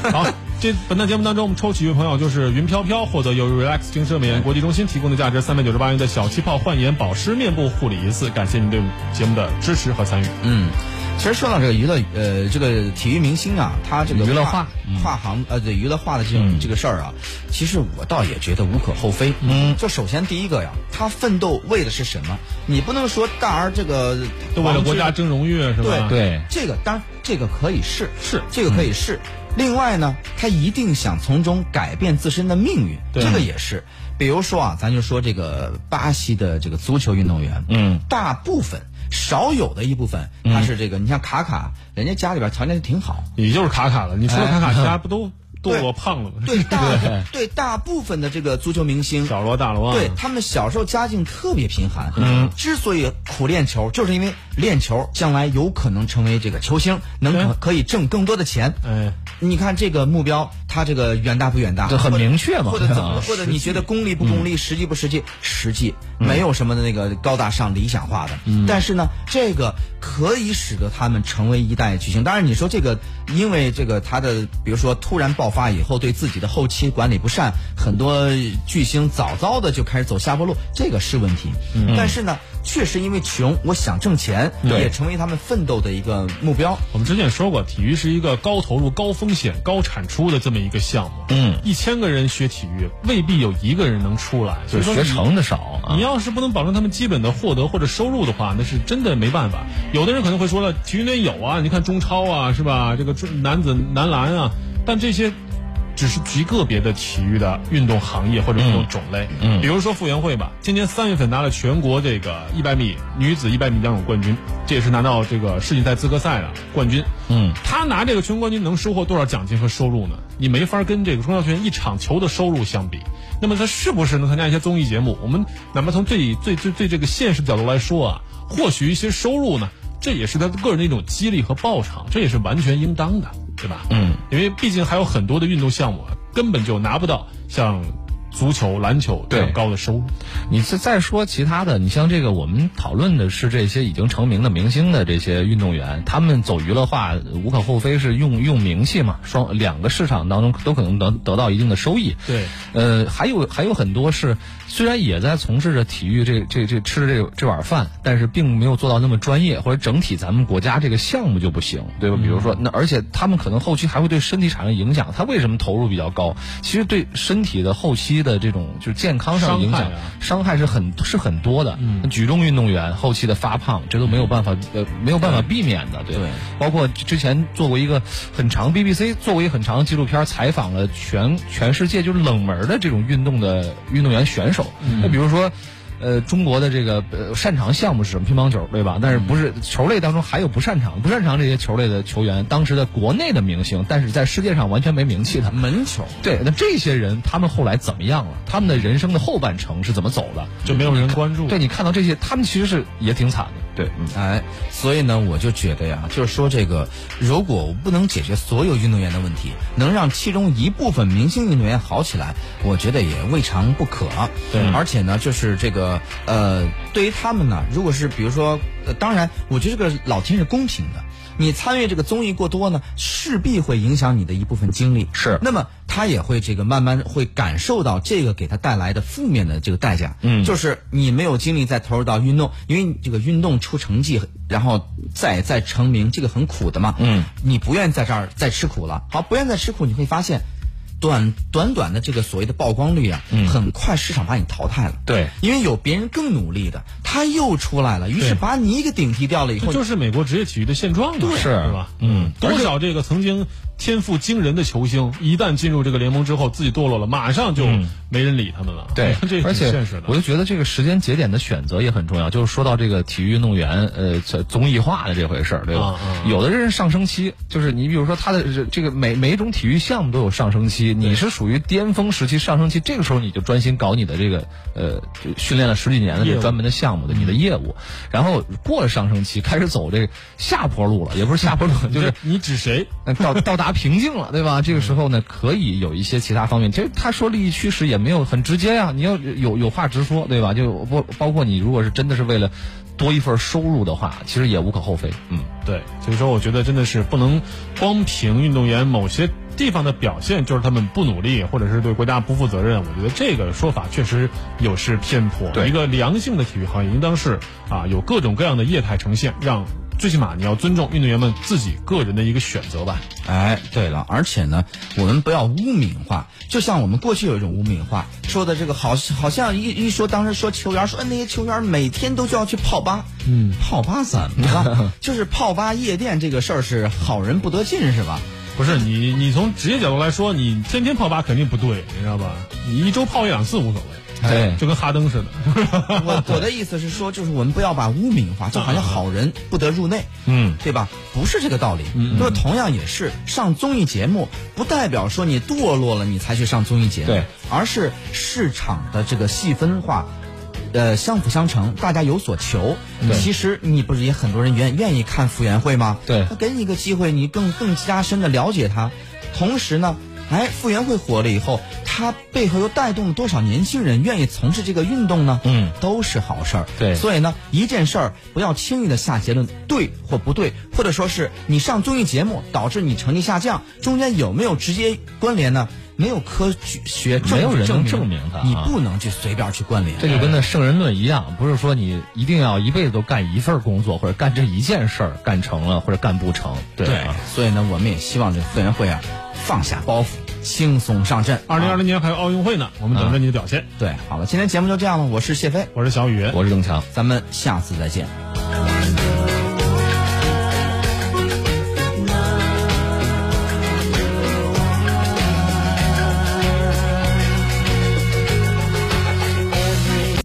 好，这本档节目当中，我们抽取一位朋友，就是云飘飘，获得由 Relax 精神美颜国际中心提供的价值三百九十八元的小气泡焕颜保湿面部护理一次。感谢您对节目的支持和参与。嗯。其实说到这个娱乐，呃，这个体育明星啊，他这个娱乐化、跨行呃，对娱乐化的这种这个事儿啊，其实我倒也觉得无可厚非。嗯，就首先第一个呀，他奋斗为的是什么？你不能说大儿这个都为了国家争荣誉是吧？对对，这个当然这个可以是是这个可以是。另外呢，他一定想从中改变自身的命运，这个也是。比如说啊，咱就说这个巴西的这个足球运动员，嗯，大部分。少有的一部分，他是这个，你像卡卡，人家家里边条件就挺好，也就是卡卡了。你除了卡卡，其他不都堕落胖了吗？对 大对大部分的这个足球明星，小罗大罗，对他们小时候家境特别贫寒，嗯，之所以苦练球，就是因为练球将来有可能成为这个球星，能可可以挣更多的钱。哎，你看这个目标，他这个远大不远大？这很明确嘛。或者怎么？或者你觉得功利不功利？实际不实际？实际。没有什么的那个高大上、理想化的，但是呢，这个可以使得他们成为一代巨星。当然，你说这个，因为这个他的，比如说突然爆发以后，对自己的后期管理不善，很多巨星早早的就开始走下坡路，这个是问题。但是呢。确实因为穷，我想挣钱，也成为他们奋斗的一个目标。我们之前也说过，体育是一个高投入、高风险、高产出的这么一个项目。嗯，一千个人学体育，未必有一个人能出来，所以说学成的少。你要是不能保证他们基本的获得或者收入的话，那是真的没办法。有的人可能会说了，体育里有啊，你看中超啊，是吧？这个男子男篮啊，但这些。只是极个别的体育的运动行业或者运动种类，嗯，比如说傅园慧吧，今年三月份拿了全国这个一百米女子一百米仰泳冠军，这也是拿到这个世锦赛资格赛的冠军，嗯，她拿这个全国冠军能收获多少奖金和收入呢？你没法跟这个中超球员一场球的收入相比。那么她是不是能参加一些综艺节目？我们哪怕从最最最最这个现实角度来说啊，或许一些收入呢，这也是他个人的一种激励和报偿，这也是完全应当的。对吧？嗯，因为毕竟还有很多的运动项目根本就拿不到像足球、篮球这样高的收入。你再再说其他的，你像这个，我们讨论的是这些已经成名的明星的这些运动员，他们走娱乐化无可厚非，是用用名气嘛，双两个市场当中都可能得得到一定的收益。对，呃，还有还有很多是。虽然也在从事着体育这这这吃这这碗饭，但是并没有做到那么专业，或者整体咱们国家这个项目就不行，对吧？比如说，那而且他们可能后期还会对身体产生影响。他为什么投入比较高？其实对身体的后期的这种就是健康上的影响，伤害是很是很多的。举重运动员后期的发胖，这都没有办法呃没有办法避免的，对。包括之前做过一个很长 BBC 做过一个很长的纪录片，采访了全全世界就是冷门的这种运动的运动员选手。那比如说，呃，中国的这个呃擅长项目是什么？乒乓球，对吧？但是不是球类当中还有不擅长、不擅长这些球类的球员？当时的国内的明星，但是在世界上完全没名气的门球。对，那这些人他们后来怎么样了？他们的人生的后半程是怎么走的？就没有人关注。对你看到这些，他们其实是也挺惨的。对，嗯，哎，所以呢，我就觉得呀，就是说这个，如果我不能解决所有运动员的问题，能让其中一部分明星运动员好起来，我觉得也未尝不可。对，而且呢，就是这个，呃，对于他们呢，如果是比如说，呃，当然，我觉得这个老天是公平的。你参与这个综艺过多呢，势必会影响你的一部分精力。是，那么他也会这个慢慢会感受到这个给他带来的负面的这个代价。嗯，就是你没有精力再投入到运动，因为这个运动出成绩，然后再再成名，这个很苦的嘛。嗯，你不愿意在这儿再吃苦了。好，不愿意再吃苦，你会发现。短短短的这个所谓的曝光率啊，很快市场把你淘汰了。对，因为有别人更努力的，他又出来了，于是把你给顶替掉了以后，就是美国职业体育的现状，对，是吧？嗯，多少这个曾经。天赋惊人的球星，一旦进入这个联盟之后，自己堕落了，马上就没人理他们了。对，这而且现实的。我就觉得这个时间节点的选择也很重要。就是说到这个体育运动员，呃，综艺化的这回事儿，对吧？有的人上升期，就是你比如说他的这个每每一种体育项目都有上升期，你是属于巅峰时期上升期，这个时候你就专心搞你的这个呃训练了十几年的这专门的项目的你的业务，然后过了上升期，开始走这个下坡路了，也不是下坡路，就是你指谁到到达。瓶颈了，对吧？这个时候呢，可以有一些其他方面。其实他说利益驱使也没有很直接呀，你要有有话直说，对吧？就不包括你，如果是真的是为了多一份收入的话，其实也无可厚非。嗯，对。所以说，我觉得真的是不能光凭运动员某些。地方的表现就是他们不努力，或者是对国家不负责任。我觉得这个说法确实有失偏颇。对一个良性的体育行业应当是啊有各种各样的业态呈现，让最起码你要尊重运动员们自己个人的一个选择吧。哎，对了，而且呢，我们不要污名化，就像我们过去有一种污名化，说的这个好，好像一一说当时说球员说哎那些球员每天都就要去泡吧，嗯，泡吧怎么了？就是泡吧夜店这个事儿是好人不得进是吧？不是你，你从职业角度来说，你天天泡吧肯定不对，你知道吧？你一周泡一两次无所谓，对就跟哈登似的。我我的意思是说，就是我们不要把污名化，就好像好人不得入内，嗯，对吧？不是这个道理。就是同样也是上综艺节目，不代表说你堕落了你才去上综艺节目，对，而是市场的这个细分化。呃，相辅相成，大家有所求。其实你不是也很多人愿愿意看傅园慧吗？对那给你一个机会，你更更加深的了解他。同时呢，哎，傅园慧火了以后，他背后又带动了多少年轻人愿意从事这个运动呢？嗯，都是好事儿。对所以呢，一件事儿不要轻易的下结论，对或不对，或者说是你上综艺节目导致你成绩下降，中间有没有直接关联呢？没有科学证没有人能证证明它啊你不能去随便去关联。这就跟那圣人论一样，不是说你一定要一辈子都干一份工作，或者干这一件事儿干成了，或者干不成。对啊所以呢，我们也希望这个傅园慧啊，放下包袱，轻松上阵。啊二零二零年还有奥运会呢，我们等着你的表现。对，好了，今天节目就这样了，我是谢飞，我是小雨。我是郑强。咱们下次再见。